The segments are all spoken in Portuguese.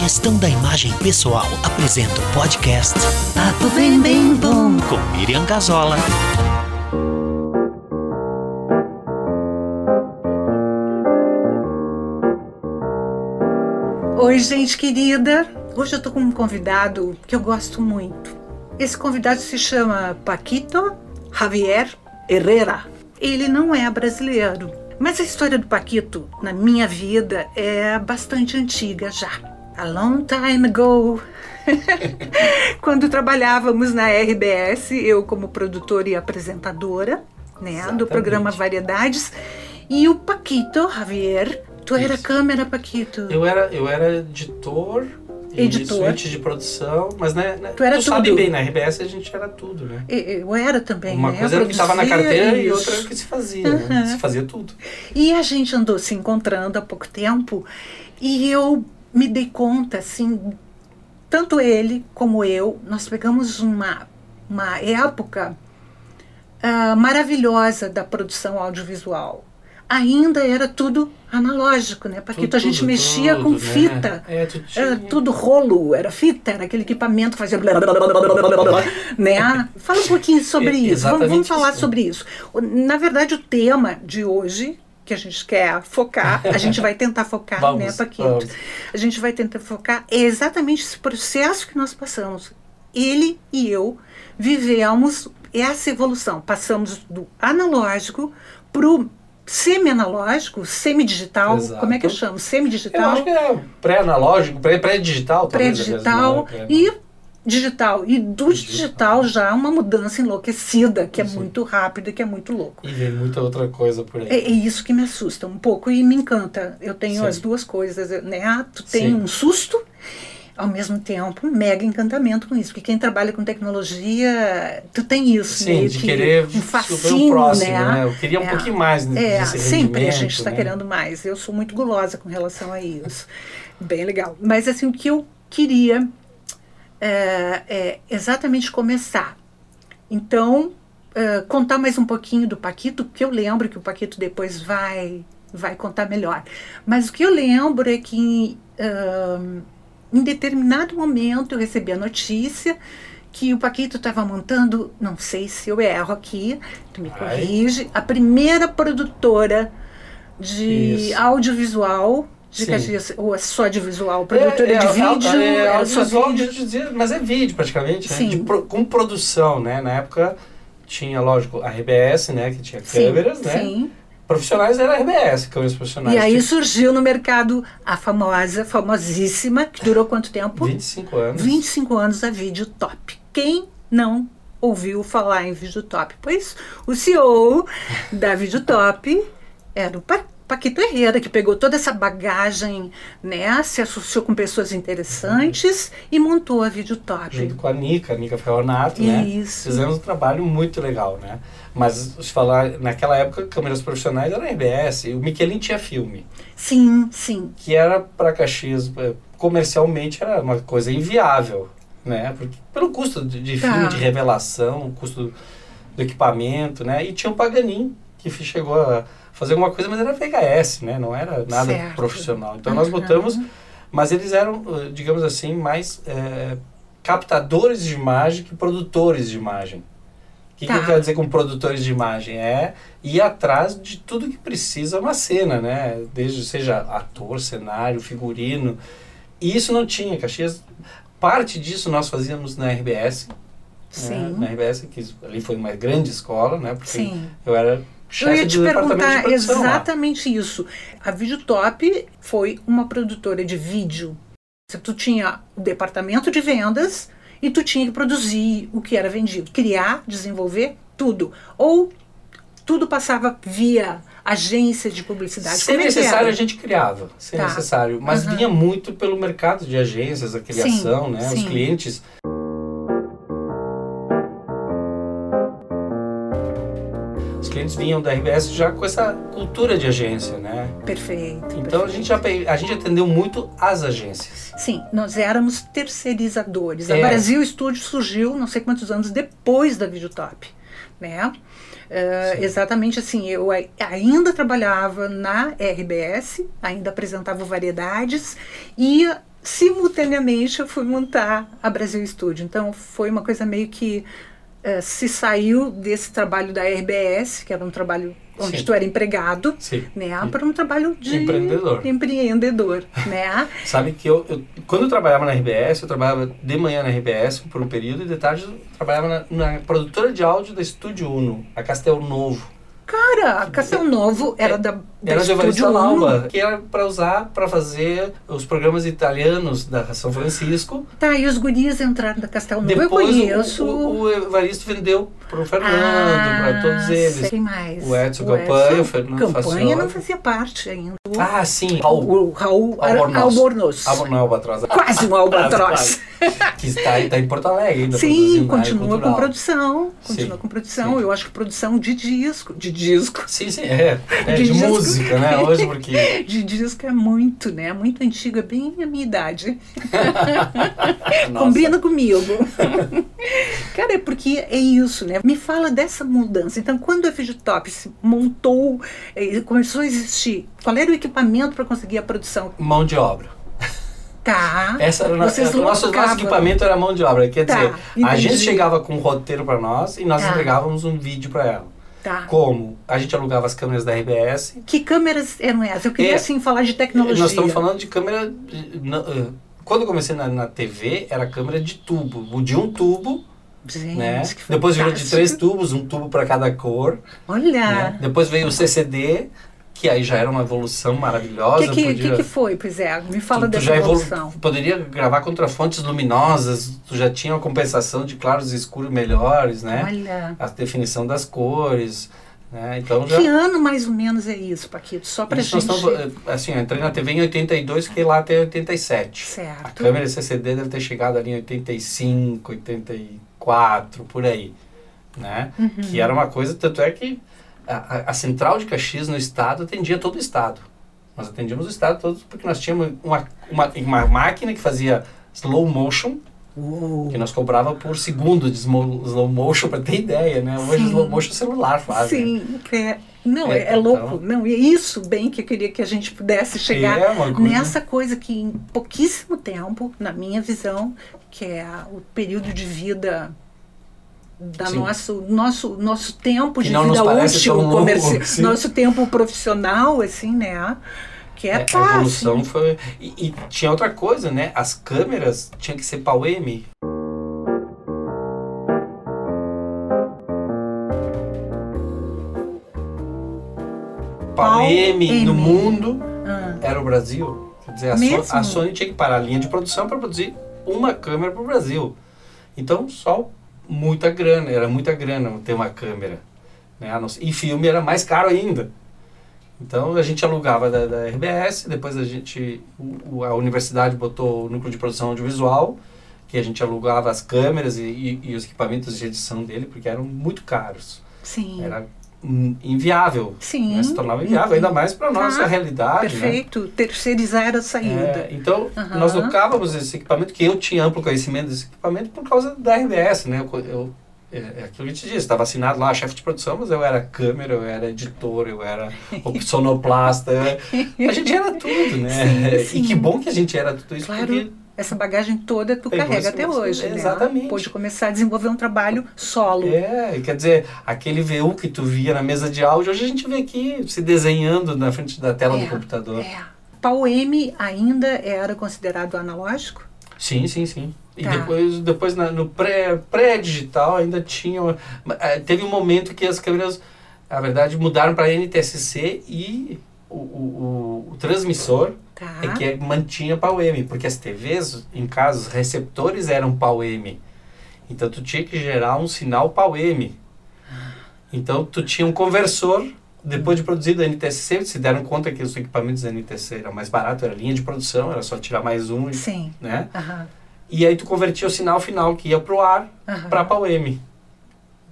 Gestão da imagem pessoal apresenta o podcast Papo bem bem bom. com Miriam Gazola. Oi, gente querida. Hoje eu tô com um convidado que eu gosto muito. Esse convidado se chama Paquito Javier Herrera. Ele não é brasileiro, mas a história do Paquito na minha vida é bastante antiga já. A long time ago. Quando trabalhávamos na RBS, eu como produtora e apresentadora, né, do programa Variedades, e o Paquito Javier, tu era Isso. câmera, Paquito. Eu era, eu era editor, e Editor. de produção, mas né, né, Tu era sabe tudo. bem, na RBS a gente era tudo, né? Eu era também, Uma né? coisa era o que estava na carteira e isso. outra era o que se fazia, né? Aham. Se fazia tudo. E a gente andou se encontrando há pouco tempo e eu me dei conta, assim, tanto ele como eu, nós pegamos uma, uma época uh, maravilhosa da produção audiovisual. Ainda era tudo analógico, né? Porque tudo, a gente tudo, mexia tudo, com né? fita. É, era tudo rolo, era fita, era aquele equipamento que fazia. Blá, blá, blá, né? Fala um pouquinho sobre é, isso. Vamos, vamos, falar isso. sobre isso. Na verdade, o tema de hoje que a gente quer focar, a gente vai tentar focar, Vamos, né, Paquito? vamos. A gente vai tentar focar é exatamente esse processo que nós passamos. Ele e eu vivemos essa evolução. Passamos do analógico pro semi-analógico, semi-digital. Como é que eu chamo? Eu Semi-digital acho que é pré-analógico, pré- pré-digital, pré-digital né? e digital. E do digital Digital. já uma mudança enlouquecida, que é Sim. muito rápida, que é muito louco. E vem muita outra coisa por aí. É, é isso que me assusta um pouco e me encanta. Eu tenho Sim. as duas coisas, né? Tu tem Sim. um susto, ao mesmo tempo um mega encantamento com isso. Porque quem trabalha com tecnologia, tu tem isso, Sim, meio de que querer um fascínio, o próximo, né? né? Eu queria um É. pouquinho mais É, sempre a gente está né? querendo mais. Eu sou muito gulosa com relação a isso. Bem legal. Mas assim, o que eu queria é, é exatamente começar. Então, é, contar mais um pouquinho do Paquito, que eu lembro que o Paquito depois vai, vai contar melhor. Mas o que eu lembro é que ahn, em determinado momento eu recebi a notícia que o Paquito estava montando, não sei se eu erro aqui, tu me Ai. corrige, a primeira produtora de Isso. audiovisual de Sim. Caxias, ou é só de visual, produtora é, de é, vídeo, É, é, era só vídeo. mas é vídeo praticamente, né? De com produção, né? Na época tinha, lógico, a RBS, né? Que tinha Sim, câmeras, né? sim. Profissionais era a RBS, câmeras profissionais. E aí Tinha surgiu no mercado a famosa, famosíssima, que durou quanto tempo? 25 anos. 25 anos a Vídeo Top. Quem não ouviu falar em Vídeo Top? Pois o CEO da Vídeo Top era o Pa- Paquito Herrera, que pegou toda essa bagagem, né, se associou com pessoas interessantes e montou a Vídeo Top. Junto com a Nica, a Nica Ferronato, né? Isso. Fizemos um trabalho muito legal, né? Mas, se falar, naquela época, câmeras profissionais era RBS. E o Michelin tinha filme. Sim, sim. que era para Caxias eh, comercialmente era uma coisa inviável, né? Porque pelo custo de, de Tá. filme, de revelação, o custo do equipamento, né? E tinha o Paganin que chegou a fazer alguma coisa, mas era VHS, né? Não era nada Certo. profissional. Então nós Aham. botamos, mas eles eram, eh, digamos assim, mais eh, captadores de imagem que produtores de imagem. O que, que Tá. eu quero dizer com produtores de imagem? É ir atrás de tudo que precisa uma cena, né? Desde seja ator, cenário, figurino. E isso não tinha, Caxias. Parte disso nós fazíamos na RBS. Né? Sim. Na RBS, que ali foi uma grande escola, né? Porque Sim. eu era Eu ia te perguntar produção lá. exatamente isso. A Videotop foi uma produtora de vídeo. Tu tinha o departamento de vendas e tu tinha que produzir o que era vendido, criar, desenvolver tudo. Ou tudo passava via agência de publicidade. Se é necessário, a gente criava. Se Tá. necessário. Mas Aham. vinha muito pelo mercado de agências, a criação, né? Os sim. Os clientes vinham da RBS já com essa cultura de agência, né? Perfeito. Então a gente, a gente atendeu muito as agências. Sim, nós éramos terceirizadores. É. A Brasil Studio surgiu não sei quantos anos depois da Videotop, né? Sim. exatamente assim, eu ai- ainda trabalhava na RBS, ainda apresentava variedades e simultaneamente eu fui montar a Brasil Studio. Então foi uma coisa meio que uh, se saiu desse trabalho da RBS, que era um trabalho onde Sim. tu era empregado, Sim. né, para um trabalho de Empreendedor. empreendedor, né? Sabe que eu, eu- quando eu trabalhava na RBS, eu trabalhava de manhã na RBS por um período e de tarde eu trabalhava na, na produtora de áudio da Estúdio Uno, a Castel Novo. Cara, Castelo Novo era da, da Era de. Lauba, que era para usar para fazer os programas italianos da São Francisco. Tá, e os guris entraram da Castelo Novo. eu Depois conheço. o, o, o Evaristo vendeu para o Fernando, Ah, para todos eles. Quem mais? O Edson Campanha, o Fernando Campanha não fazia parte ainda. O, Ah, sim, Raul. o Raul Albornoz. Albornoz. Albatroz. Quase um albatroz. que está, está em Porto Alegre ainda. Sim, continua com produção. Continua Sim, com produção. sim. Eu acho que produção de disco. De disco. Sim, sim, é. é De de, música, né? Hoje, porque. De disco é muito, né? Muito antigo, é bem a minha idade. Combina comigo. Cara, é porque é isso, né? Me fala dessa mudança. Então, quando a Figitop se montou, eh, começou a existir, qual era o equipamento para conseguir a produção? Mão de obra. Tá. Essa era, Vocês o nosso, nosso equipamento era mão de obra. Quer Tá, dizer, a entendi. gente chegava com um roteiro para nós e nós Tá. entregávamos um vídeo para ela. Tá. Como? A gente alugava as câmeras da RBS. Que câmeras eram essas? Eu queria, É, assim, falar de tecnologia. Nós estamos falando de câmera. na- eh, Quando eu comecei na, na TV, era câmera de tubo. De um tubo, Gente, né? Depois virou de três tubos, um tubo para cada cor. Olha. né? Depois veio o CCD, que aí já era uma evolução O maravilhosa. que, que, podia- que, que foi, pois é? Me fala tu, tu dessa evolu- evolução. poderia gravar contra fontes luminosas, tu já tinha uma compensação de claros e escuros melhores, né? Olha. A definição das cores, né? Então já Que ano mais ou menos é isso, Paquito? Só pra Isso gente. eh, assim, eu entrei na TV em 82, fiquei lá até 87. A Certo. câmera CCD deve ter chegado ali em 85, 84, por aí, né? Uhum. Que era uma coisa, tanto é que a, a- central de Caxias no estado atendia todo o estado. Nós atendíamos o estado todo porque nós tínhamos uma, uma, uma máquina que fazia slow motion, Uou. que nós cobrava por segundo de slow, motion, para ter ideia, né? Hoje Sim. slow motion o celular faz. né? Sim, é, não, É, é, é louco. então- Não, e é isso bem que eu queria que a gente pudesse chegar É coisa- nessa coisa que em pouquíssimo tempo, na minha visão, que é a- o período de vida da Sim. nosso nosso nosso tempo Que de vida útil, tão longo, comerci- sim. nosso tempo profissional, assim, né? Que é, É, pá, a evolução assim. foi. E, e tinha outra coisa, né? As câmeras tinham que ser pau M. Pau Pau M, M. no mundo Ah, era o Brasil. Quer dizer, a? So- a Sony tinha que parar a linha de produção para produzir uma câmera para o Brasil. Então, só muita grana, era muita grana ter uma câmera. Né? E filme era mais caro ainda. Então a gente alugava da, da RBS, depois a gente, o- a universidade botou o núcleo de produção audiovisual, que a gente alugava as câmeras e, e- e os equipamentos de edição dele, porque eram muito caros. sim. Era inviável. Sim. né? Se tornava inviável, ainda mais para a nossa Tá. realidade. né? Perfeito. Terceirizar a saída. É, então, Aham. nós locávamos esse equipamento, que eu tinha amplo conhecimento desse equipamento por causa da RBS, né? Eu, eu- é, é aquilo que eu te disse, estava assinado lá, chefe de produção, mas eu era câmera, eu era editor, eu era sonoplasta, a gente era tudo, né? Sim, sim. E que bom que a gente era tudo isso, Claro. porque Essa bagagem toda tu Pegou carrega esse até hoje, né? exatamente. Pôde começar a desenvolver um trabalho solo. É, quer dizer, aquele VU que tu via na mesa de áudio, hoje a gente vê aqui se desenhando na frente da tela É, do computador. É. Pau M ainda era considerado analógico? Sim, sim, sim. E Tá. depois, depois na- no pré- pré-digital ainda tinha. eh, Teve um momento que as câmeras, na verdade, mudaram para NTSC e o, o, o- o transmissor Tá. é que mantinha pau M, porque as TVs, em casos, receptores eram pau M. Então tu tinha que gerar um sinal pau M. Então tu tinha um conversor, depois de produzido a NTSC, se deram conta que os equipamentos da NTSC eram mais baratos, era linha de produção, era só tirar mais um, Sim. né? Aham. E aí tu convertia o sinal final que ia pro ar Aham. para pau M.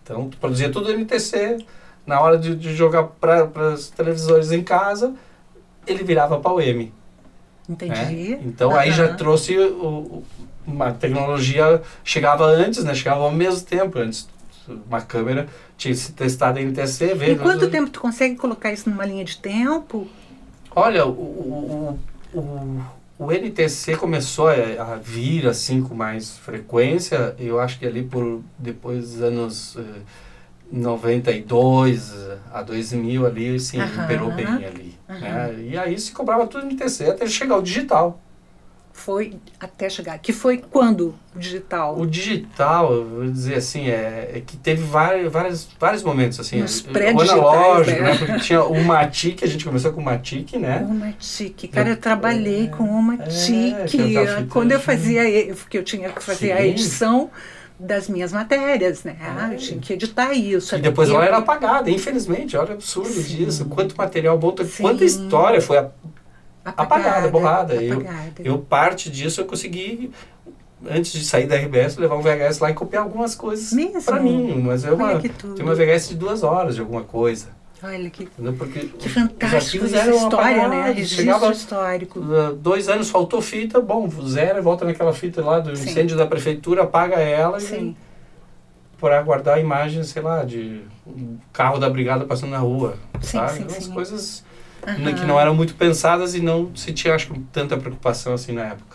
Então tu produzia tudo NTC, na hora de, de jogar para os televisores em casa, ele virava pau M. Entendi. né? Então aí já trouxe o- uma tecnologia, chegava antes, né? Chegava ao mesmo tempo. Antes uma câmera tinha se testado em NTC, ver. Em quanto tempo tu consegue colocar isso numa linha de tempo? Olha, o, o, o, o- o NTC começou a, a vir assim com mais frequência, eu acho que ali por depois dos anos eh, 92 a 2000 ali, sim, Aham. imperou bem ali. Né? E aí se cobrava tudo NTC até chegar o digital. Foi até chegar. Que foi quando o digital? O digital, eu vou dizer assim, é, é que teve vários, vários, vários momentos, assim. Nos o pré-digitais, analógico, né? né? Porque tinha o Matic, a gente começou com o Matic, né? Uma tique. Cara, eu trabalhei com É, tique. que aquela fita quando eu fazia, porque eu tinha que fazer a Sim. edição das minhas matérias, né? Ah, eu tinha que editar isso. E depois Eu- ela era apagada, infelizmente. Olha o absurdo Sim. disso. Quanto material bom, Sim. quanta história foi a- apagada, borrada. Eu- apagada. Eu, parte disso, eu consegui, antes de sair da RBS, levar um VHS lá e copiar algumas coisas pra mim. Mas é uma, tem uma VHS de duas horas de alguma coisa. Olha que, Entendeu? Porque que os fantástico arquivos essa eram história, né? Registro chegava- histórico. Dois anos faltou fita, bom, zero, volta naquela fita lá do Sim. incêndio da prefeitura, apaga ela Sim. e para guardar a imagem, sei lá, de um carro da brigada passando na rua, Sim, sabe? sim, Umas sim. coisas Aham. que não eram muito pensadas e não se tinha, acho tanta preocupação assim na época.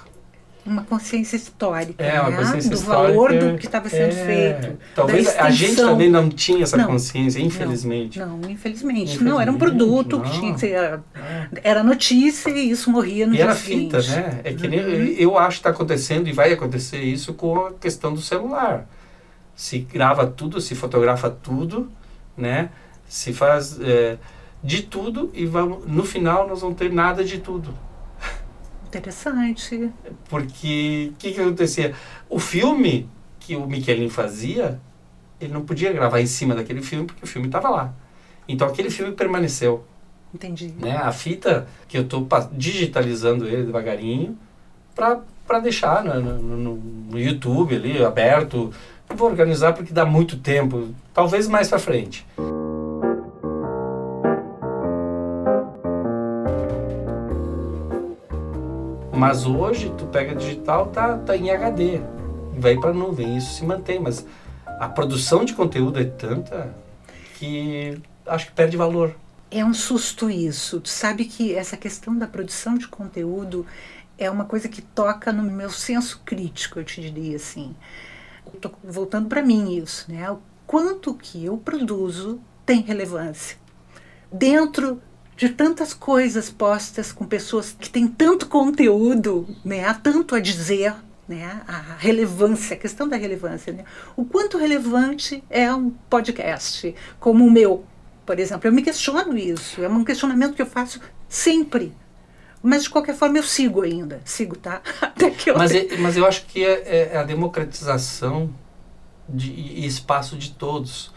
Uma consciência histórica, É, uma né? consciência do histórica. valor do que estava sendo é, feito. Talvez a gente também não tinha essa Não. consciência, infelizmente. Não, infelizmente. Infelizmente, Não, era um produto que não. tinha que ser. É. Era notícia e isso morria no E dia era seguinte. fita, né? É que nem, Uhum. eu acho que está acontecendo e vai acontecer isso com a questão do celular. Se grava tudo, se fotografa tudo, né? Se faz é, de tudo e vamos, no final nós vamos ter nada de tudo. Interessante. Porque o que, que acontecia? O filme que o Michelin fazia, ele não podia gravar em cima daquele filme porque o filme estava lá. Então aquele filme permaneceu. Entendi. né? A fita que eu estou digitalizando ele devagarinho para deixar no, no, no- YouTube ali aberto. Eu vou organizar porque dá muito tempo, talvez mais para frente. Mas hoje tu pega digital, tá, tá em HD, vai para nuvem, isso se mantém, mas a produção de conteúdo é tanta que acho que perde valor. É um susto isso. Tu sabe que essa questão da produção de conteúdo é uma coisa que toca no meu senso crítico, eu te diria assim. Tô voltando para mim isso, né? O quanto que eu produzo tem relevância. Dentro de tantas coisas postas com pessoas que têm tanto conteúdo, né? Há tanto a dizer, né? A relevância, a questão da relevância, né? O quanto relevante é um podcast como o meu, por exemplo. Eu me questiono isso, é um questionamento que eu faço sempre. Mas de qualquer forma eu sigo ainda, sigo, tá? Até que eu Mas, é- mas eu acho que é, é a democratização de, e espaço de todos.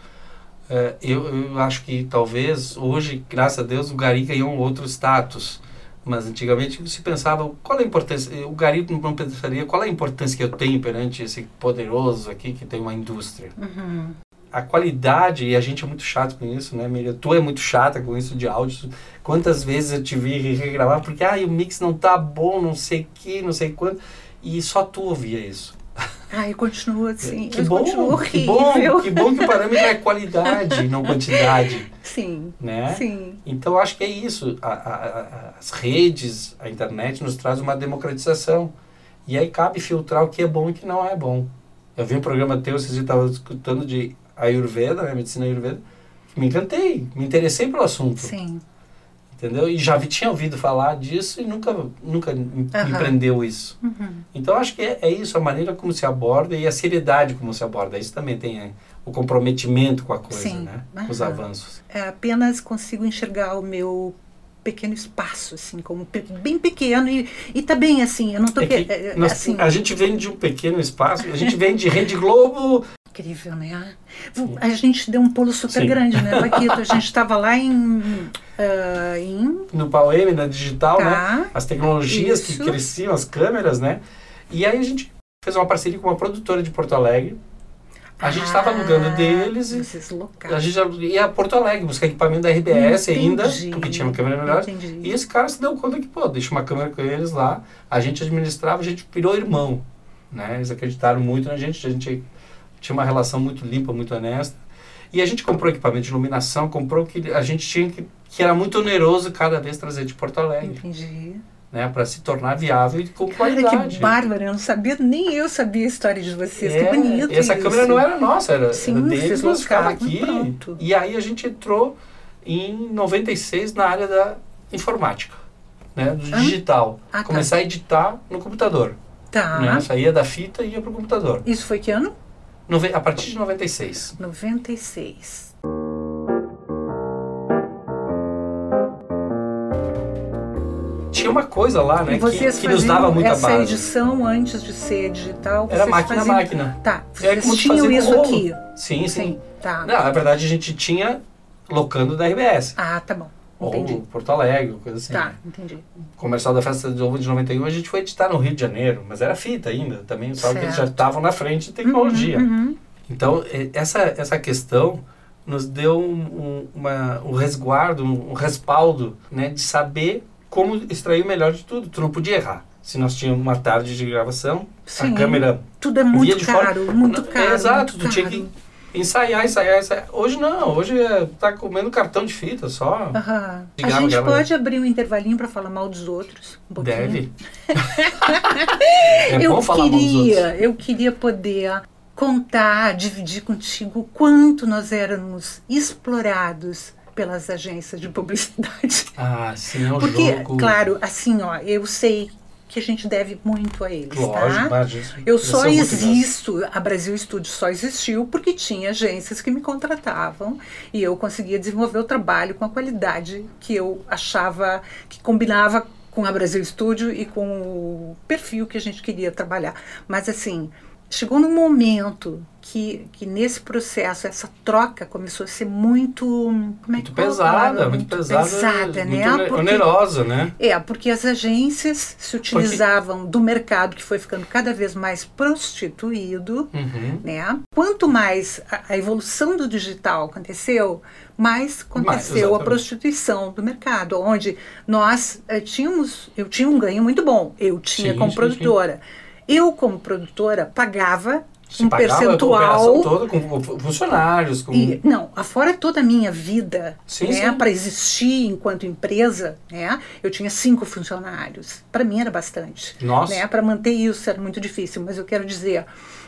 É, eu, eu acho que talvez hoje, graças a Deus, o Gari ganhou um outro status. Mas antigamente se pensava qual é a importância. O Gari não pensaria qual a importância que eu tenho perante esse poderoso aqui que tem uma indústria. Uhum. A qualidade, e a gente é muito chato com isso, né, Miriam? Tu é muito chata com isso de áudio. Quantas vezes eu te vi regravar porque ah, o mix não tá bom, não sei o que, não sei quanto. E só tu ouvia isso. Eu continuo assim, que eu bom, continuo que bom, que bom que o parâmetro é qualidade, não quantidade, Sim, né? sim. Então acho que é isso. A- a- a- as redes, a internet nos traz uma democratização. E aí cabe filtrar o que é bom e o que não é bom. Eu vi um programa teu, vocês estavam escutando de Ayurveda, né, medicina Ayurveda. Me encantei, me interessei pelo assunto. Sim. Entendeu? E já tinha ouvido falar disso e nunca, nunca me prendeu isso. Uhum. Então acho que é, é isso, a maneira como se aborda e a seriedade como se aborda. Isso também tem é, o comprometimento com a coisa, Sim. né? Com os avanços. É, apenas consigo enxergar o meu pequeno espaço, assim, como pe- bem pequeno e, e tá bem assim, eu não tô... É que que- é, nós- assim, a gente vem de um pequeno espaço, a gente vem de Rede Globo. Incrível, né? A gente deu um pulo super Sim. grande, né, Paquito? A gente estava lá em... ah, em no Pauem, na digital, né? tá, As tecnologias Isso. que cresciam, as câmeras, né? E aí a gente fez uma parceria com uma produtora de Porto Alegre. A gente estava alugando Ah, deles e a gente ia a Porto Alegre buscar equipamento da RBS ainda, Entendi. porque tinha uma câmera melhor. Entendi. E esse cara se deu conta que, pô, deixa uma câmera com eles lá, a gente administrava, a gente virou irmão, né? Eles acreditaram muito na gente, a gente tinha uma relação muito limpa, muito honesta. E a gente comprou equipamento de iluminação, comprou que a gente tinha que, que era muito oneroso cada vez trazer de Porto Alegre, Entendi. né? para se tornar viável e com Cara, qualidade. que bárbaro, eu não sabia, nem eu sabia a história de vocês, É, que bonito essa isso. câmera não era nossa, era, Sim, era deles, nós ficava aqui. pronto. E aí a gente entrou em 96 na área da informática, né, do Hã? digital. Ah, tá. Começar a editar no computador. Tá. Né, saía da fita e ia pro computador. Isso foi que ano? A partir de 96. 96. Tinha uma coisa lá, né, que, que nos dava muita essa base. edição antes de ser digital? Era máquina faziam- máquina. Tá, É vocês tu tinham isso rolo. aqui. Sim, sim. Tá. Não, na verdade a gente tinha locando da RBS. Ah, tá bom. Entendi. Ou Porto Alegre, coisa assim. Tá, entendi. Comercial da Festa de Ovo de 91, a gente foi editar no Rio de Janeiro, mas era fita ainda, também só que eles já estavam na frente de tecnologia. Uhum, uhum. Então, essa, essa questão nos deu um, um, uma, um resguardo, um, respaldo, né, de saber como extrair o melhor de tudo. Tu não podia errar. Se nós tínhamos uma tarde de gravação, Sim. a câmera Tudo é via muito de fora. caro, muito caro. Exato, muito tu tinha caro. que ensaiar, ensaiar, ensaiar. Hoje não, hoje é, tá comendo cartão de fita só. Aham. A Ligava, gente pode abrir um intervalinho para falar mal dos outros? Um pouquinho? Deve. é eu queria, eu queria poder contar, dividir contigo o quanto nós éramos explorados pelas agências de publicidade. Ah, sim, é um Porque, jogo. claro, assim, ó, eu sei que a gente deve muito a eles, Lógico, tá? mas isso- Eu eles só existo, a Brasil Studio só existiu porque tinha agências que me contratavam e eu conseguia desenvolver o trabalho com a qualidade que eu achava que combinava com a Brasil Studio e com o perfil que a gente queria trabalhar. Mas assim, chegou num momento que, que nesse processo, essa troca começou a ser muito. Como é Muito que a pesada, palavra? muito pesada, pesada, muito né? Porque- onerosa, né? é, porque as agências se utilizavam do mercado que foi ficando cada vez mais prostituído, Uhum. né? Quanto mais a, a evolução do digital aconteceu, mais aconteceu a exatamente. prostituição do mercado, onde nós eh, tínhamos, eu tinha um ganho muito bom, eu tinha Sim, como sim, produtora. Eu, como produtora, pagava Se um percentual toda com funcionários, com... e, não, afora toda a minha vida, Sim, né, para existir enquanto empresa, né, eu tinha cinco funcionários. Para mim era bastante. Nossa. Né, para manter isso era muito difícil, mas eu quero dizer,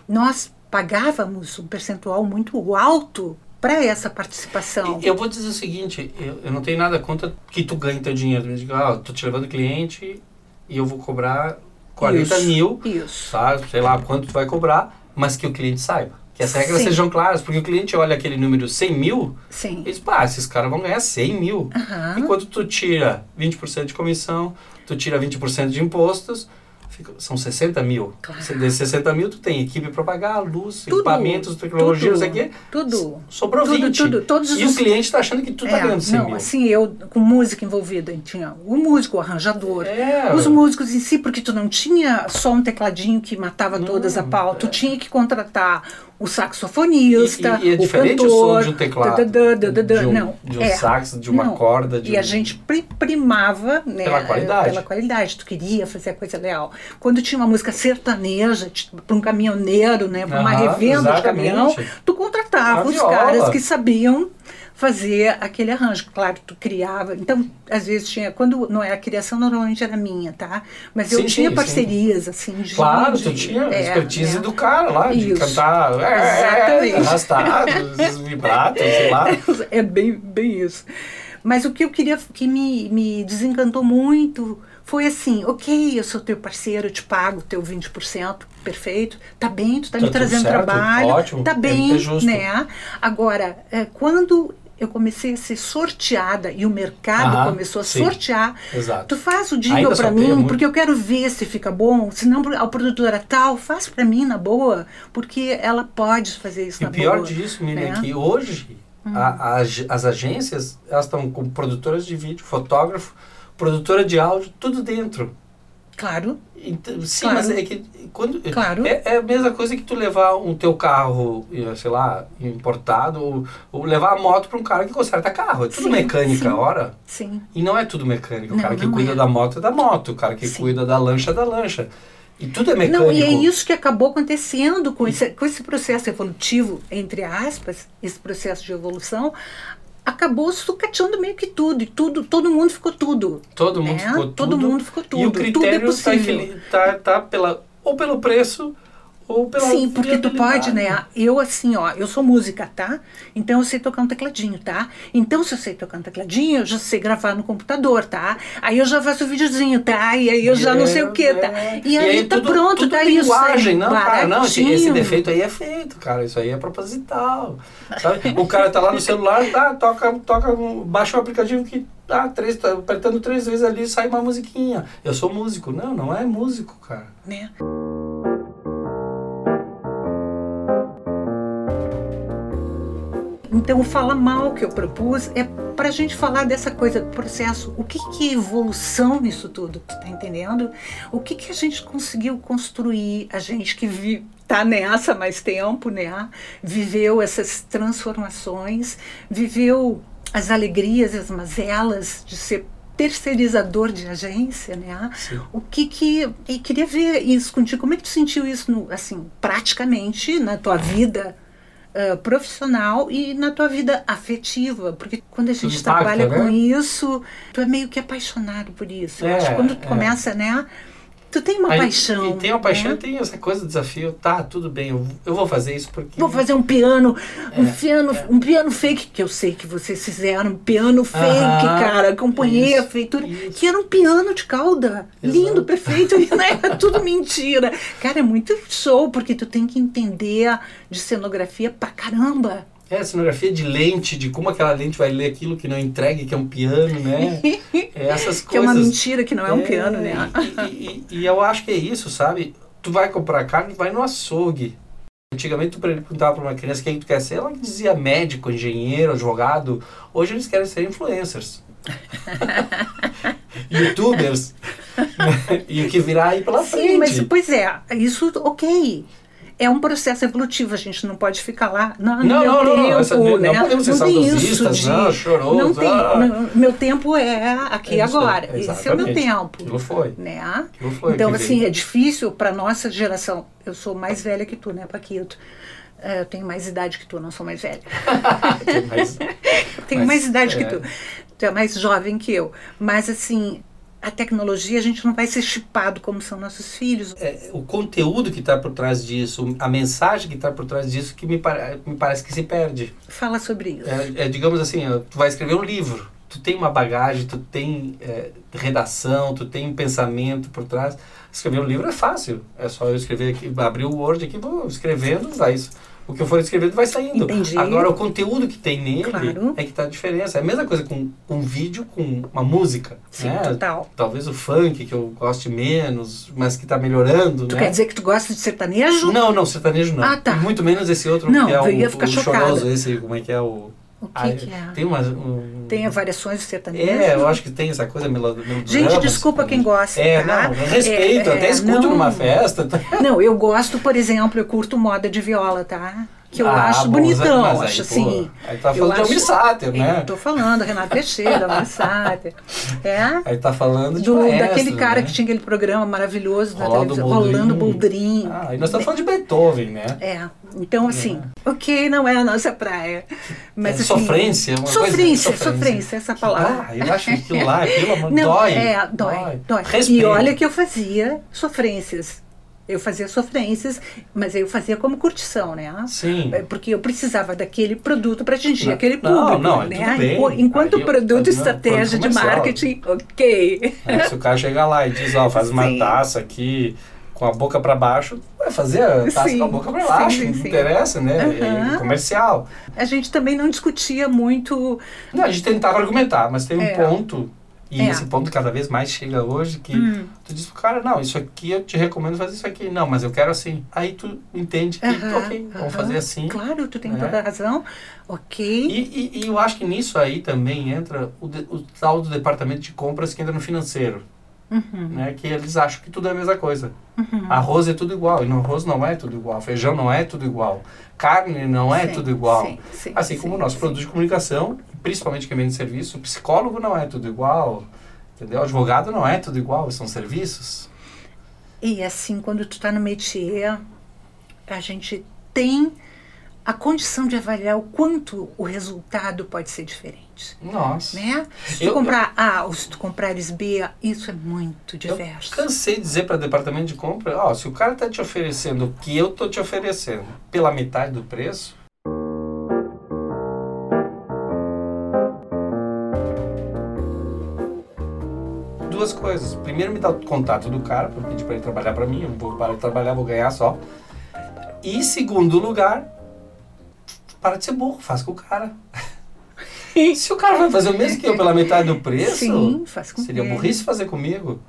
nós pagávamos um percentual muito alto para essa participação. Eu vou dizer o seguinte, eu, eu não tenho nada contra que tu ganhe teu dinheiro. Tu me diga, ah, tô te levando cliente e eu vou cobrar 40 Isso, mil, Isso. tá? sei lá quanto tu vai cobrar, mas que o cliente saiba. Que as regras Sim. sejam claras, porque o cliente olha aquele número 100 mil Sim. e diz, pá, esses caras vão ganhar 100 mil. Aham. Enquanto tu tira 20% de comissão, tu tira 20% de impostos, são 60 mil. Claro. Desses 60 mil, tu tem equipe para pagar, luz, Tudo, equipamentos, tecnologia, não sei o quê. Tudo. Sobrou Tudo, 20. tudo, todos e os- o cliente está achando que tu tá É, ganhando 100 não, mil. assim, eu com música envolvida, tinha o músico, o arranjador, É. os músicos em si, porque tu não tinha só um tecladinho que matava Não, todas a pau, tu é. tinha que contratar o saxofonista, E- e é o diferente o cantor, som de um teclado, dadadã, dadadã, de um- não, de um é. sax, de uma Não. corda, de e a um- gente pri- primava né, Pela qualidade. pela qualidade, tu queria fazer a coisa legal. Quando tinha uma música sertaneja, para um caminhoneiro, né, para uma revenda de caminhão, tu contratava A os caras que sabiam fazer aquele arranjo. Claro, tu criava. Então, às vezes tinha. Quando não era a criação, normalmente era minha, tá? Mas eu Sim, tinha sim, parcerias, assim, de. Claro, de- tu tinha é, expertise né? do cara lá, de Isso. cantar é, Exatamente. arrastados, esses vibratos, sei lá. É bem, bem isso. Mas o que eu queria, que me, me desencantou muito foi assim, ok, eu sou teu parceiro, eu te pago teu 20%, perfeito, tá bem, tu tá, Tá me trazendo certo, trabalho, ótimo, tá é- bem, é justo. né? Agora, é, quando eu comecei a ser sorteada e o mercado Aham, começou a sim. sortear, Exato. tu faz o jingle sorteia mim, muito. porque eu quero ver se fica bom, se não a produtora tal, faz pra mim na boa, porque ela pode fazer isso E na o pior boa. disso, Miriam, né? Hum. é que hoje a- a ag- as agências elas estão com produtoras de vídeo, fotógrafo, produtora de áudio, tudo dentro. Claro, Então, sim, Claro. mas é que quando Claro. é, é a mesma coisa que tu levar um teu carro, eh, sei lá, importado, ou, ou levar a moto para um cara que conserta carro. É tudo Sim, mecânica, sim. ora. sim. E não é tudo mecânico. O cara que cuida é. da moto é da moto, o cara que Sim. cuida da lancha é da lancha. E tudo é mecânico. Não, e é isso que acabou acontecendo com esse, com esse processo evolutivo, entre aspas, esse processo de evolução. Acabou sucateando meio que tudo, e tudo, todo mundo ficou tudo. Todo mundo né? ficou tudo. Todo mundo ficou tudo. E o tudo é critério tá, possível. tá, tá pela, ou pelo preço ou pela Sim, porque tu pode, né? Eu, assim, ó, eu sou música, tá? Então eu sei tocar um tecladinho, tá? Então, se eu sei tocar um tecladinho, eu já sei gravar no computador, tá? Aí eu já faço videozinho, tá? E aí eu já não sei o que, tá? É. E aí, tá tudo- pronto, tudo tá isso. linguagem, aí, não, cara, não, esse, esse baratinho. defeito aí é feito, cara, isso aí é proposital, sabe? O cara tá lá no celular, tá, toca, toca, baixa um aplicativo que tá, três, tá apertando três vezes ali sai uma musiquinha. Eu sou músico. Não, não é músico, cara. Né? Então, o Fala Mal que eu propus é para a gente falar dessa coisa do processo. O que, que é evolução nisso tudo? Tu tá entendendo? O que, que a gente conseguiu construir? A gente que vi, tá nessa mais tempo, né? Viveu essas transformações, viveu as alegrias as mazelas de ser terceirizador de agência, né? Sim. O que que e queria ver isso contigo. Como é que tu sentiu isso, no, assim, praticamente na tua vida ah, profissional e na tua vida afetiva? Porque quando a gente impacta, trabalha né? com isso, tu é meio que apaixonado por isso. Eu É, acho que quando tu é. começa, né? Tu tem uma Aí- paixão. E tem uma paixão, né? tem essa coisa do desafio. Tá, tudo bem, eu, eu vou fazer isso porque. Vou fazer um piano, um É, piano, um piano fake, que eu sei que vocês fizeram, um piano fake, Aham, cara. Acompanhei a feitura, isso. que era um piano de cauda. Exato. Lindo, perfeito, e era tudo mentira. Cara, é muito show, porque tu tem que entender de cenografia pra caramba. É, cenografia de lente, de como aquela lente vai ler aquilo que não entregue, que é um piano, né? É essas Que é uma coisas. mentira, que não é um É, piano, né? E, e- e eu acho que é isso, sabe? Tu vai comprar carne, vai no açougue. Antigamente tu perguntava para uma criança quem tu quer ser, ela dizia médico, engenheiro, advogado. Hoje eles querem ser influencers. Youtubers. e o que virá aí pela frente. Sim, mas pois é, isso ok. É um processo evolutivo, a gente não pode ficar lá. Não, Não, meu não, não, tempo, essa- não né? podemos ser tem isso de- não, choroso, Não tem. ah. não, meu tempo é aqui É agora. Esse é o meu tempo. Aquilo foi. Né? Aquilo foi Então, assim, veio. é difícil para nossa geração. Eu sou mais velha que tu, né, Paquito? É, Eu tenho mais idade que tu, não sou mais velha. Mas- Tenho Mas, mais idade é. que tu. Tu é mais jovem que eu. Mas, assim, a tecnologia, a gente não vai ser chipado como são nossos filhos. é, o conteúdo que está por trás disso, a mensagem que está por trás disso, que me, me parece que se perde. Fala sobre isso. É, é, digamos assim, tu vai escrever um livro, tu tem uma bagagem, tu tem é, redação, tu tem um pensamento por trás. Escrever um livro é fácil, é só eu escrever aqui, abrir o Word aqui, vou escrevendo, vai, o que eu for escrevendo vai saindo. Entendi. Agora, o conteúdo que tem nele Claro. é que tá a diferença. É a mesma coisa com um vídeo, com uma música. Sim, né? total. Talvez o funk, que eu goste menos, mas que está melhorando, Tu né? quer dizer que tu gosta de sertanejo? Não, não, sertanejo não. Ah, tá. E muito menos esse outro Não, que é eu o, ia ficar o chocada. choroso, esse, como é que é o... O que, Ah, que é? Tem uma... Um... Tem variações de sertanejo? É, eu acho que tem essa coisa melo- melodrama. Gente, desculpa quem gosta, É, tá? não, eu respeito, É, até é, escuto não. numa festa. tá? Não, eu gosto, por exemplo, eu curto moda de viola, tá? Que eu Ah, acho bom, bonitão, mas aí, acho assim. Aí tá falando de acho- Almir Sater, né? Eu tô falando, Renato Teixeira, Almir Sater. É? Aí tá falando de Do, maestro, daquele cara né? que tinha aquele programa maravilhoso na Rolando televisão, Boldrin. Rolando Boldrin. Ah, e nós estamos falando de Beethoven, né? É, então assim, ok, não é a nossa praia. Mas É, assim, sofrência, uma coisa- sofrência, sofrência. sofrência, essa palavra. Ah, eu acho que aquilo lá, aquilo Não, dói. é, dói, dói. E Respeito. olha que eu fazia sofrências. Eu fazia sofrências, mas eu fazia como curtição, né? Sim. É, Porque eu precisava daquele produto para atingir Não, aquele não, público. não, é né? bem. Enqu- Enquanto Aí eu- produto, não, estratégia de marketing, ok. É, se o cara chegar lá e diz, ó, faz uma Sim. taça aqui com a boca para baixo, vai fazer a taça Sim, com a boca para baixo, sim, não sim. interessa, né? Aham. É comercial. A gente também não discutia muito. Não, a gente tentava argumentar, mas tem um É. ponto, e É. esse ponto cada vez mais chega hoje, que Hum. tu diz pro cara, não, isso aqui eu te recomendo fazer isso aqui. Não, mas eu quero assim. Aí tu entende que, Aham, ok, vamos aham. fazer assim. Claro, tu tem né? toda a razão. Ok. E, e- e eu acho que nisso aí também entra o, de- o tal do departamento de compras que entra no financeiro, Uhum, né? Que eles acham que tudo é a mesma coisa. uhum. Arroz é tudo igual, e no arroz não é tudo igual, feijão não é tudo igual, carne não é Sim, tudo igual. sim, sim, assim como o nosso produto de comunicação, principalmente que é meio de serviço, o psicólogo não é tudo igual, entendeu? Advogado não é tudo igual, são serviços. E assim, quando tu tá no métier, a gente tem a condição de avaliar o quanto o resultado pode ser diferente. Nossa. Né? Se tu Eu- comprar A ou se tu comprares B, isso é muito Eu diverso. cansei de dizer para o departamento de compra, ó, se o cara tá te oferecendo o que eu tô te oferecendo pela metade do preço, duas coisas. Primeiro me dá o contato do cara para pedir para ele trabalhar para mim, eu vou parar de trabalhar, vou ganhar só. E segundo lugar, para de ser burro, faz com o cara. Se o cara vai fazer o mesmo que eu pela metade do preço, Sim, faz com seria ele. burrice fazer comigo.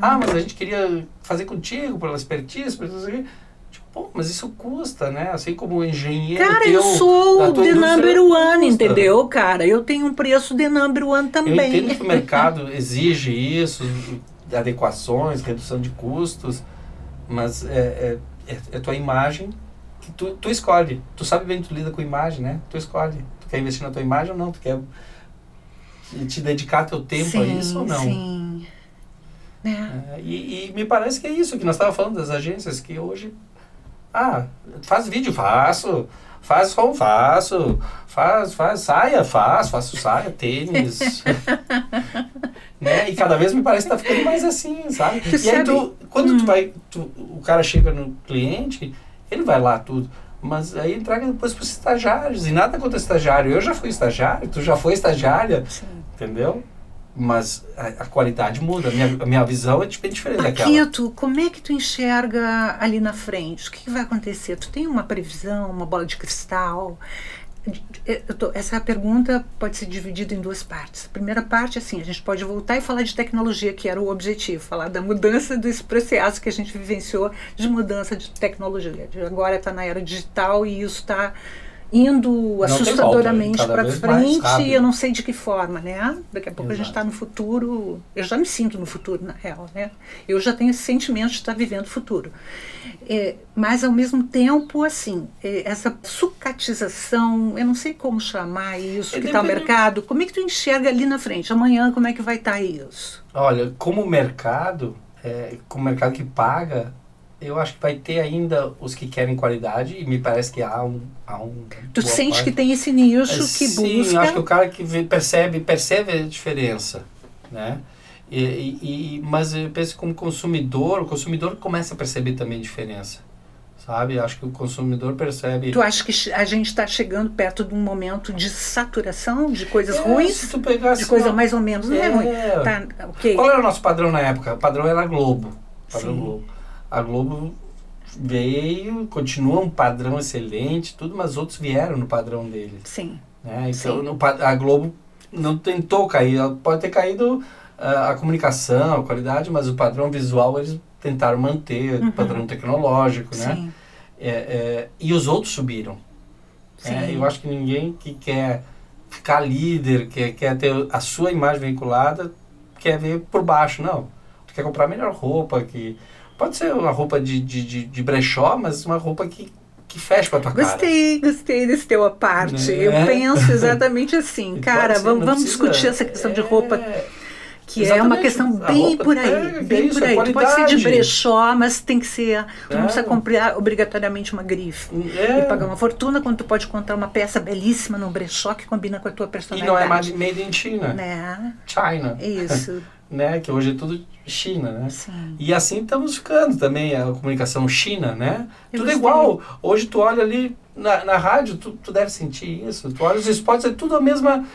Ah, mas a gente queria fazer contigo pela expertise, por isso aqui. Tipo, pô, mas isso custa, né? Assim como engenheiro Cara, teu, eu sou the number one, entendeu, cara? Eu tenho um preço de number one Eu também. entendo que o mercado exige isso, adequações, redução de custos, mas é, é, é, é a tua imagem que tu, tu escolhe. Tu sabe bem que tu lida com imagem, né? Tu escolhe. Tu quer investir na tua imagem ou não? Tu quer te dedicar teu tempo sim, a isso ou não? Sim. Né? É, e, e me parece que é isso que nós estávamos falando das agências, que hoje. Ah, faz vídeo, faço. Faz som, faço. Faz, faz saia, faço. Faço saia, tênis. né? E cada vez me parece que tá ficando mais assim, sabe? Tu e aí sabe- tu, quando Hum. tu vai, tu- o cara chega no cliente, ele vai lá tudo. Mas aí entrega depois para os estagiários. E nada contra estagiário. Eu já fui estagiário, tu já foi estagiária, Sim. entendeu? Mas a, a qualidade muda. A minha, a minha visão é de- bem diferente daquela. Paquito, como é que tu enxerga ali na frente? O que, que vai acontecer? Tu tem uma previsão, uma bola de cristal? Tô- essa pergunta pode ser dividida em duas partes. A primeira parte, assim, a gente pode voltar e falar de tecnologia, que era o objetivo, falar da mudança desse processo que a gente vivenciou de mudança de tecnologia. Agora está na era digital e isso está indo volta, assustadoramente para frente e eu não sei de que forma, né? Daqui a pouco a gente Exato. está no futuro. Eu já me sinto no futuro, na real, né? Eu já tenho esse sentimento de estar vivendo o futuro. É, mas, ao mesmo tempo, assim, é, essa sucatização, eu não sei como chamar isso, É, que está o mercado, como é que tu enxerga ali na frente? Amanhã, como é que vai estar isso? Olha, como mercado, é, como mercado que paga, eu acho que vai ter ainda os que querem qualidade e me parece que há um. Há um Tu sente parte. que tem esse nicho É, que Sim, busca... eu acho que o cara que vê- percebe, percebe a diferença, né? E, e- e- mas eu penso como consumidor, o consumidor começa a perceber também a diferença, sabe? Acho que o consumidor percebe... Tu acha que a gente está chegando perto de um momento de saturação de coisas É, ruins? Se tu pegar De assim, coisa mais ou menos, não é, é, ruim. Tá, ok. Qual era o nosso padrão na época? O padrão era Globo. Padrão Sim. Globo. A Globo veio, continua um padrão excelente, tudo, mas outros vieram no padrão deles. Sim. Né? Então, Sim. a Globo não tentou cair, pode ter caído ah, a comunicação, a qualidade, mas o padrão visual eles tentaram manter, o padrão tecnológico, né? Uhum. Sim. É, é, e os outros subiram. É, eu acho que ninguém que quer ficar líder, que quer ter a sua imagem veiculada, quer ver por baixo, não. Tu quer comprar melhor roupa, que pode ser uma roupa de, de, de, de brechó, mas uma roupa que, que fecha a tua cara. Gostei, gostei desse teu à parte. Né? Eu penso exatamente assim, E cara, ser, vamos, vamos discutir essa questão de roupa, É, que é uma exatamente. questão A bem por aí, é, que bem por a aí. Tu pode ser de brechó, mas tem que ser, tu não É. precisa comprar obrigatoriamente uma grife. É. E pagar uma fortuna quando tu pode encontrar uma peça belíssima num brechó que combina com a tua E personalidade. não é made- made in China. Né? China. Isso, né? Que hoje é tudo China, né? Sim. E assim estamos ficando também a comunicação China, né? Eu tudo gostei. igual. Hoje tu olha ali na, na rádio, tu, tu deve sentir isso. Tu olha os spots, é tudo a mesma.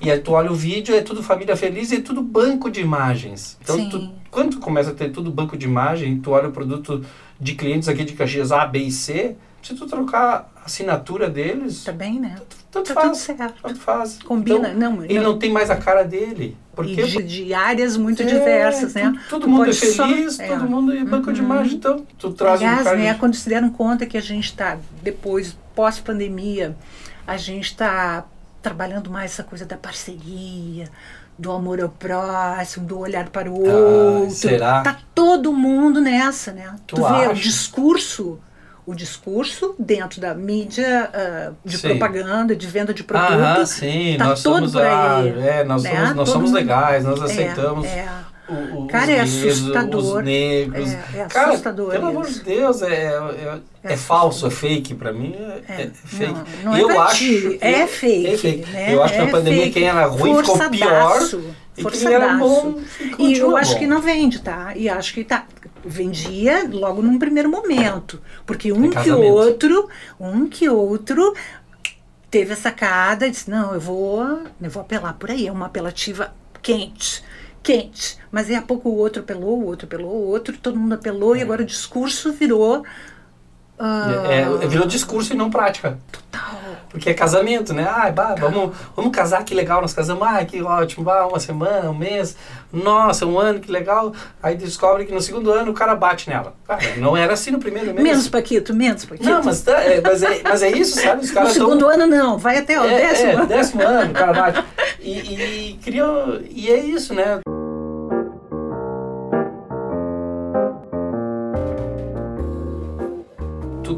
E aí tu olha o vídeo, é tudo família feliz e é tudo banco de imagens. Então, tu, quando tu começa a ter tudo banco de imagem, tu olha o produto de clientes aqui de Caxias A, B e C se tu trocar a assinatura deles, Tá bem, né? tanto Tá tudo faz. certo. Tanto faz. Combina, Então, não, ele não. não tem mais a cara dele. Porque E de, de áreas muito é, diversas, né? Todo Tu mundo é pode só- feliz, é. todo mundo é banco de Uhum. imagem, então tu traz um Aliás, cara né, de- quando se deram conta que a gente está, depois, pós-pandemia, a gente está trabalhando mais essa coisa da parceria, do amor ao próximo, do olhar para o Ah, outro. será? Tá todo mundo nessa, né? Tu Tu, vê o acha? discurso, o discurso dentro da mídia ah, de Sim. propaganda, de venda de produto. Aham, sim, tá nós todo somos ah, aí, é, nós né? somos, nós somos legais, nós É, aceitamos é. O- os Cara, é negros, assustador. Os negros. É, é Cara, assustador pelo amor de. Deus, é, é, é É falso, é fake. Pra mim é, é fake. Não, não E é eu acho, é fake. é fake. né? Eu acho que é na pandemia fake. quem era ruim ficou pior. Forçadaço, E quem era bom forçadaço. ficou E eu acho bom. que não vende, tá? E acho que tá. Vendia logo num primeiro momento. Porque um que outro, um que outro teve a sacada e disse, não, eu vou, eu vou apelar por aí. É uma apelativa quente. Quente. Mas aí a pouco o outro apelou, o outro apelou, o outro, todo mundo apelou, e agora o discurso virou. ah, É, virou discurso e não prática. Total. Porque é casamento, né? Ah, bah, vamos, vamos casar, que legal, nós casamos, ah, que ótimo, bah, uma semana, um mês, nossa, um ano, que legal. Aí descobre que no segundo ano o cara bate nela. Cara, não era assim no primeiro mês. Menos Paquito, menos Paquito. Não, mas, tá, é, mas, é, mas é isso, sabe? Os No caras segundo tão, ano não, vai até o é, décimo é, ano. décimo ano, o cara bate. E, e criou. E é isso, né?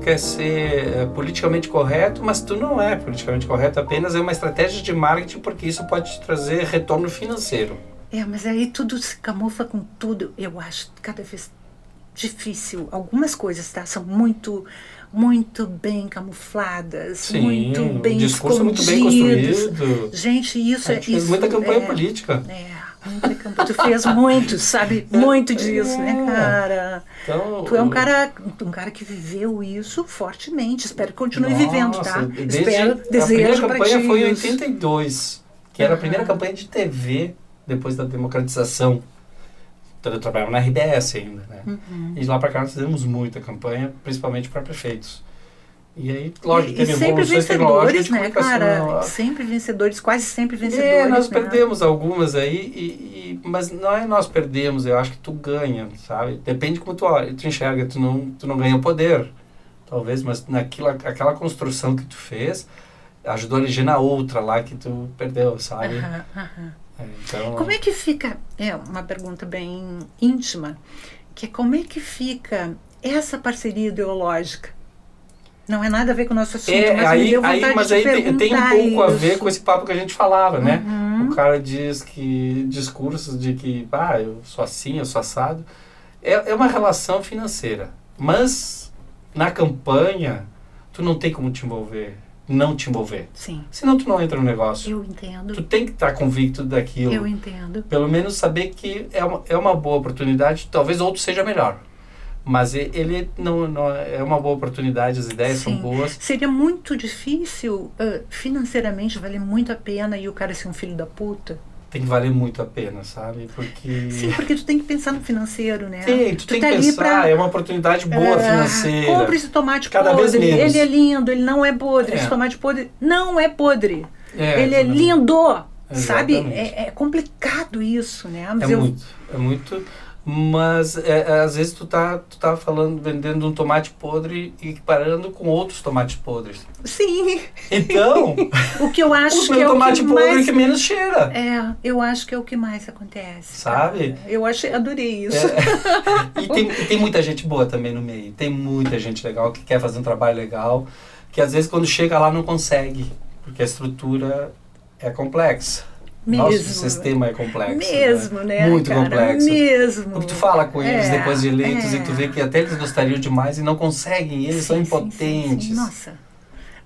Quer ser é, politicamente correto, mas tu não é politicamente correto, apenas é uma estratégia de marketing porque isso pode te trazer retorno financeiro. É, mas aí tudo se camufla com tudo. Eu acho cada vez difícil. Algumas coisas, tá? São muito, muito bem camufladas, Sim, muito bem o discurso é muito bem construído. Gente, isso A é fez isso muita campanha é, política. É. Tu fez muito, sabe? Muito disso, né, cara? Então, Tu é um cara, um cara que viveu isso fortemente. Espero que continue Nossa, vivendo, tá? desde- Espero, a desejo primeira pra campanha foi em isso. 82, que era a primeira campanha de TV depois da democratização. Então eu trabalhava na RBS ainda, né? Uhum. E de lá pra cá nós fizemos muita campanha, principalmente para prefeitos. E aí, lógico, E- teve e sempre vencedores, né, cara? Sempre vencedores, quase sempre vencedores. É, nós né? perdemos algumas aí, e, e- mas não é nós perdemos, eu acho que tu ganha, sabe? Depende de como tu olha, tu enxerga, tu não, tu não ganha poder, talvez, mas naquilo, aquela construção que tu fez ajudou a eleger na outra lá que tu perdeu, sabe? Aham, aham. É, então, Como é que fica? É uma pergunta bem íntima, que é como é que fica essa parceria ideológica? Não é nada a ver com o nosso assunto, É, mas aí, aí, mas aí tem, tem um pouco a ver isso. com esse papo que a gente falava, né? Uhum. O cara diz que discursos de que, ah, eu sou assim, eu sou assado. É, é uma relação financeira. Mas na campanha, tu não tem como te envolver, não te envolver. Sim, Senão tu não entra no negócio. eu entendo. Tu tem que estar convicto daquilo. Eu entendo. Pelo menos saber que é uma, é uma boa oportunidade, talvez outro seja melhor. Mas ele não, não é uma boa oportunidade, as ideias são Sim. boas. Seria muito difícil, ah, financeiramente, valer muito a pena e o cara ser um filho da puta? Tem que valer muito a pena, sabe? Porque Sim, porque tu tem que pensar no financeiro, né? tem, tu, tem tá que pensar, pra- é uma oportunidade boa Ah, financeira. Compre esse tomate Cada vez podre. menos. Ele é lindo, ele não é podre. É. Esse tomate podre não é podre. É, ele é lindo. Sabe? Exatamente. É, é complicado isso, né? Mas É eu- muito, é muito. Mas é, é, às vezes tu tá, tu tá falando, vendendo um tomate podre e equiparando com outros tomates podres. Sim. Então, O que eu acho o que é o tomate que podre mais... que menos cheira. É, eu acho que é o que mais acontece. Sabe? cara. Eu achei, adorei isso. É. E, tem, e tem muita gente boa também no meio. Tem muita gente legal que quer fazer um trabalho legal, que às vezes quando chega lá não consegue, porque a estrutura é complexa. Nosso Mesmo. sistema é complexo. Mesmo, né? Muito cara? complexo. Mesmo. Porque tu fala com eles É, depois de eleitos é. e tu vê que até eles gostariam demais e não conseguem, eles Sim, são impotentes. sim, sim. Nossa.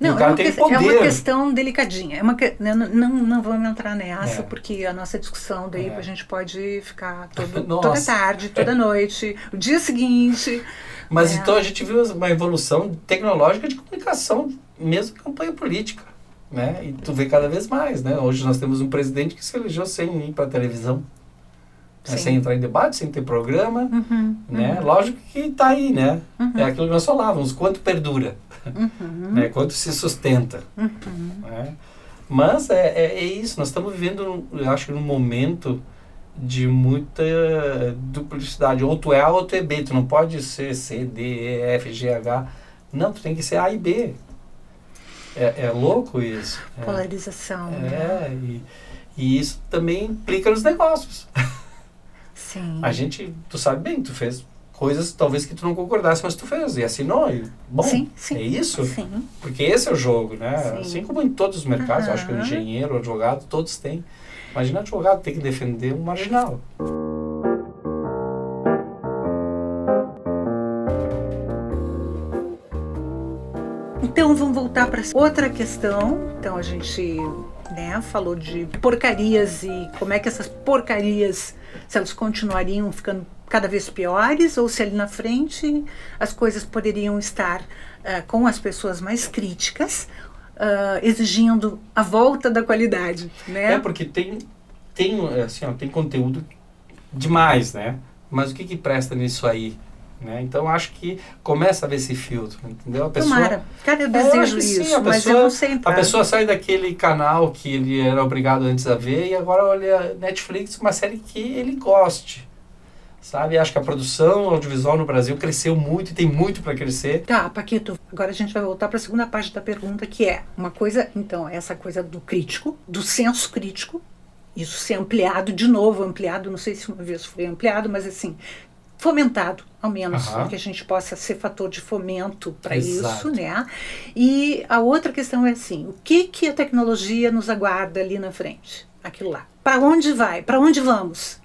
Não, é, uma que- é uma questão delicadinha. É uma que- não, não, não vamos entrar nessa, É. porque a nossa discussão daí É. a gente pode ficar todo, toda tarde, toda noite, o dia seguinte. Mas É. então a gente viu uma evolução tecnológica de comunicação, mesmo campanha política. Né? E tu vê cada vez mais. Né? Hoje nós temos um presidente que se elegeu sem ir para televisão. né? Sem entrar em debate, sem ter programa. Uhum, Né? Lógico que está aí, né? Uhum. É aquilo que nós falávamos, quanto perdura, uhum, né? quanto se sustenta. uhum. né? Mas é, é, é isso, nós estamos vivendo, eu acho que num momento de muita duplicidade. Ou tu é A ou tu é B, tu não pode ser C, D, E, F, G, H. Não, tu tem que ser A e B. É, é louco isso. É, Polarização. né? é e, e isso também implica nos negócios. Sim. A gente, tu sabe bem, tu fez coisas talvez que tu não concordasse, mas tu fez e assinou. E, bom, Sim, sim. é isso? Sim. Porque esse é o jogo, né? Sim. Assim como em todos os mercados, eu acho que o engenheiro, o advogado, todos têm. Imagina o advogado ter que defender um marginal. Então vamos voltar para outra questão. Então a gente né, falou de porcarias e como é que essas porcarias, se elas continuariam ficando cada vez piores ou se ali na frente as coisas poderiam estar uh, com as pessoas mais críticas, uh, exigindo a volta da qualidade, né? É porque tem tem assim, ó, tem conteúdo demais, né? Mas o que que presta nisso aí? Né? Então acho que começa a ver esse filtro, entendeu? A pessoa, Tomara. Cara, eu desejo eu isso, sim, a mas pessoa, eu não sei entrar. A pessoa sai daquele canal que ele era obrigado antes a ver e agora olha Netflix, uma série que ele goste. Sabe? Acho que a produção audiovisual no Brasil cresceu muito e tem muito para crescer. Tá, Paquito, agora a gente vai voltar para a segunda parte da pergunta, que é uma coisa, então, essa coisa do crítico, do senso crítico, isso ser ampliado de novo, ampliado, não sei se uma vez foi ampliado, mas assim, fomentado, ao menos, uhum. que a gente possa ser fator de fomento para isso, né? E a outra questão é assim, o que que a tecnologia nos aguarda ali na frente? Aquilo lá. Para onde vai? Para onde vamos?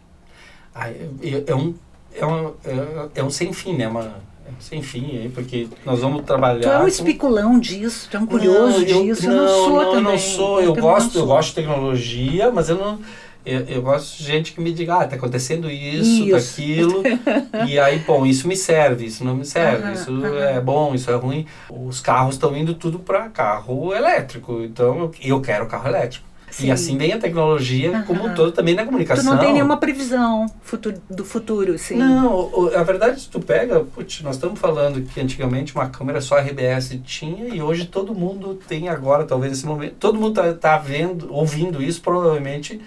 Ah, é, é, um, é, um, é, é um sem fim, né? Uma, é um sem fim aí, porque nós vamos trabalhar. Tu é um especulão disso, tu é um curioso não, eu, disso. Não, eu não sou não, também. Eu não sou, eu, eu gosto, eu gosto de tecnologia, mas eu não eu, eu, gosto de gente que me diga, ah, tá acontecendo isso, isso. daquilo. e aí, bom, isso me serve, isso não me serve, isso é bom, isso é ruim. Os carros estão indo tudo para carro elétrico, então eu, eu quero carro elétrico. Sim. E assim vem a tecnologia como um todo também na comunicação. Tu não tem nenhuma previsão futuro, do futuro, sim? Não, a verdade, se tu pega, putz, nós estamos falando que antigamente uma câmera só RBS tinha e hoje todo mundo tem agora, talvez nesse momento, todo mundo tá, tá vendo, ouvindo isso provavelmente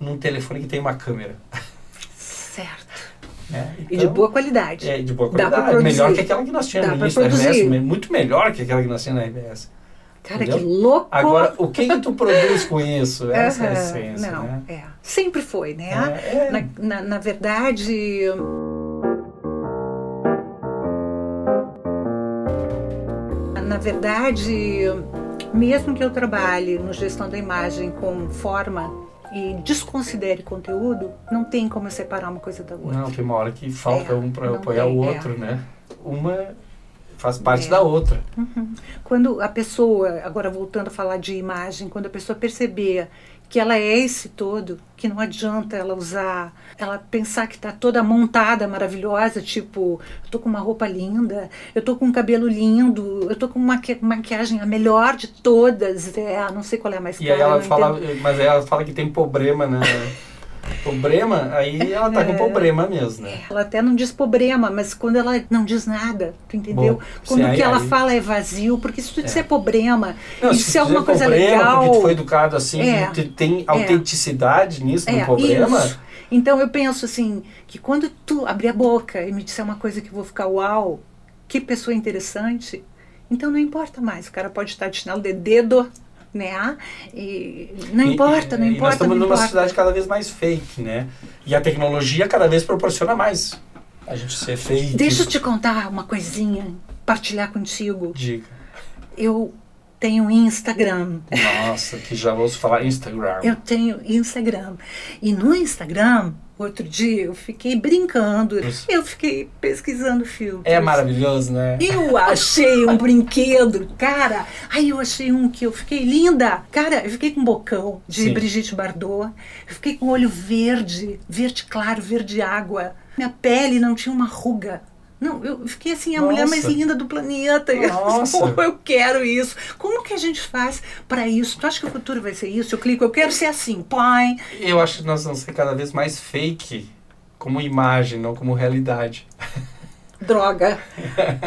num telefone que tem uma câmera. Certo. É, então, e de então, boa qualidade. É, de boa qualidade. Melhor que aquela que nós tínhamos no início da RBS. Muito melhor que aquela que nós tínhamos na RBS. Cara, Entendeu? que louco! Agora, o que, que tu produz com isso? Essa uhum, é a essência, não, né? É. Sempre foi, né? É, é. Na, na, na verdade... Na verdade, mesmo que eu trabalhe no gestão da imagem com forma e desconsidere conteúdo, não tem como separar uma coisa da outra. Não, tem uma hora que falta é, um para apoiar tem, o outro, é. né? Uma faz parte é. da outra. Uhum. Quando a pessoa, agora voltando a falar de imagem, quando a pessoa perceber que ela é esse todo, que não adianta ela usar, ela pensar que está toda montada, maravilhosa, tipo, eu tô com uma roupa linda, eu tô com um cabelo lindo, eu tô com uma maquiagem a melhor de todas, é, não sei qual é a mais e cara. E ela fala, mas aí ela fala que tem problema, né? Problema, aí ela tá com é. problema mesmo, né? Ela até não diz problema, mas quando ela não diz nada, tu entendeu? Bom, quando o que ela aí... fala é vazio, porque se tu disser é. problema, não, isso é alguma coisa problema, legal. Porque tu foi educado assim, é. tem é. autenticidade nisso é. problema. Isso. Então eu penso assim, que quando tu abrir a boca e me disser uma coisa que eu vou ficar uau, que pessoa interessante, então não importa mais. O cara pode estar de chinelo de dedo né? E não importa, não e, importa. nós estamos numa importa. sociedade cada vez mais fake, né? E a tecnologia cada vez proporciona mais a gente ser fake. Deixa eu te contar uma coisinha, partilhar contigo. Diga. Eu tenho Instagram. Nossa, que já ouço falar Instagram. Eu tenho Instagram. E no Instagram Outro dia eu fiquei brincando, Isso. eu fiquei pesquisando filtros. É maravilhoso, né? Eu achei um brinquedo, cara. Aí eu achei um que eu fiquei linda. Cara, eu fiquei com um bocão de Sim. Brigitte Bardot. Eu fiquei com olho verde, verde claro, verde água. Minha pele não tinha uma ruga. Não, eu fiquei assim, a Nossa. mulher mais linda do planeta. Nossa. Eu, eu quero isso. Como que a gente faz para isso? Tu acha que o futuro vai ser isso? Eu clico, eu quero ser assim, pai. Eu acho que nós vamos ser cada vez mais fake como imagem, não como realidade. Droga.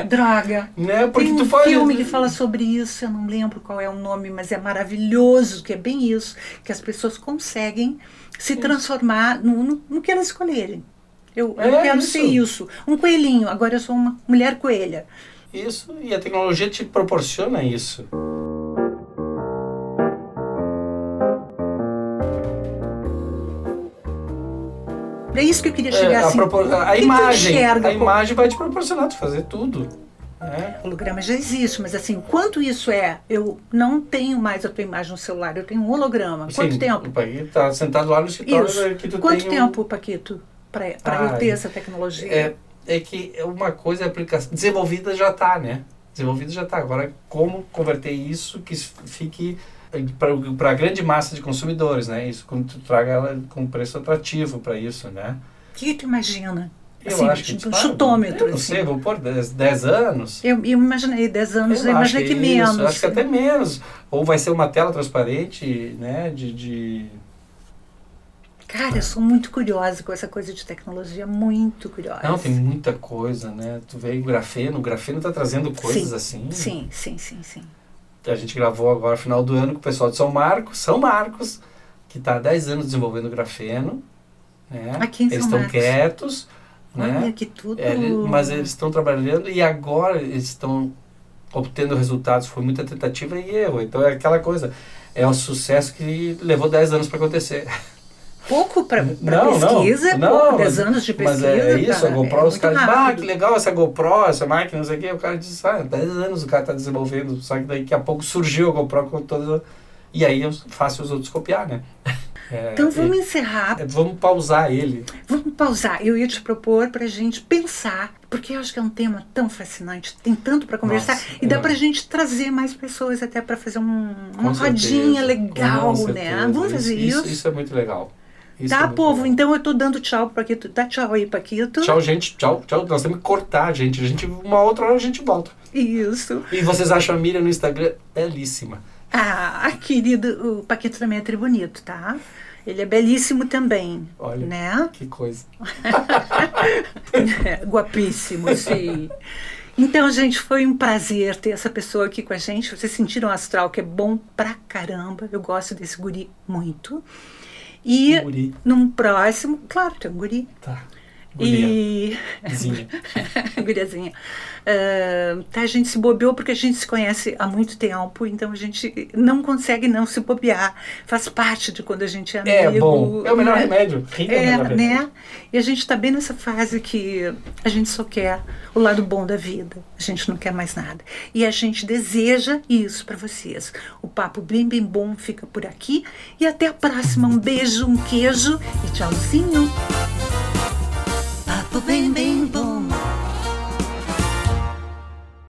Droga. Né? Porque Tem um tu pode... filme que fala sobre isso, eu não lembro qual é o nome, mas é maravilhoso, que é bem isso, que as pessoas conseguem se transformar no, no, no que elas escolherem. Eu, é eu quero isso. ser isso. Um coelhinho, agora eu sou uma mulher coelha. Isso, e a tecnologia te proporciona isso. É isso que eu queria chegar é, assim. A, a imagem, a imagem vai te proporcionar tu fazer tudo. É. O holograma já existe, mas assim, quanto isso é? Eu não tenho mais a tua imagem no celular, eu tenho um holograma. Sim, Quanto tempo? O Paquito tá sentado lá no escritório isso. que tu Quanto tem tempo, um... Paquito? Para ah, eu ter essa tecnologia? É, é que uma coisa, a aplicação desenvolvida já está, né? desenvolvido já está. Agora, como converter isso que fique para a grande massa de consumidores, né? Isso quando tu traga ela com preço atrativo para isso, né? O que tu imagina? Eu assim, acho que tipo, um chutômetro. Eu não assim. sei, vou pôr 10, 10 anos. Eu, eu imaginei 10 anos, eu, acho imaginei que, isso, menos. Acho que até menos. Ou vai ser uma tela transparente, né? De, de... Cara, eu sou muito curiosa com essa coisa de tecnologia, muito curiosa. Não, tem muita coisa, né? Tu vê o grafeno, o grafeno tá trazendo coisas Sim, assim. Sim, sim, sim, sim. A gente gravou agora final do ano com o pessoal de São Marcos, São Marcos, que está há 10 anos desenvolvendo grafeno. Né? Aqui em eles estão quietos, Olha né? que tudo. É, mas eles estão trabalhando e agora eles estão obtendo resultados. Foi muita tentativa e erro. Então é aquela coisa. É um sucesso que levou 10 anos para acontecer. Pouco para pesquisa, não, pouco, mas- 10 anos de pesquisa. Mas é isso, a GoPro, é os caras dizem, ah, que legal essa GoPro, essa máquina, não sei o quê. O cara diz, ah, 10 anos o cara está desenvolvendo, só que daqui a pouco surgiu a GoPro com toda. E aí é fácil os outros copiar, né? É, Então vamos e- encerrar, é, vamos pausar ele. vamos pausar. Eu ia te propor para a gente pensar, porque eu acho que é um tema tão fascinante, tem tanto para conversar, Nossa, e dá é. para a gente trazer mais pessoas até para fazer um- uma rodinha certeza, legal, com né? certeza. Vamos fazer isso, isso? Isso é muito legal. Isso é tá, muito povo? legal. Então eu tô dando tchau para Paquito. Dá tchau aí, Paquito. Tchau, gente. Tchau, tchau. Nós temos que cortar, gente. A gente. Uma outra hora a gente volta. Isso. E vocês acham a Miriam no Instagram belíssima. Ah, querido, o Paquito também é tri bonito, tá? Ele é belíssimo também, Olha. né? Que coisa. É, guapíssimo, sim. Então, gente, foi um prazer ter essa pessoa aqui com a gente. Vocês sentiram o astral, que é bom pra caramba. Eu gosto desse guri muito. E num próximo, claro, tem um guri. Tá. Guria. E. Zinha. Guriazinha. Tá, a gente se bobeou porque a gente se conhece há muito tempo, então a gente não consegue não se bobear. Faz parte de quando a gente é amigo. É bom. É o melhor né? remédio. Rir é, É, melhor né? E a gente está bem nessa fase que a gente só quer o lado bom da vida. A gente não quer mais nada. E a gente deseja isso para vocês. O papo bem, bem bom fica por aqui. E até a próxima. Um beijo, um queijo e tchauzinho papo bing bing bom.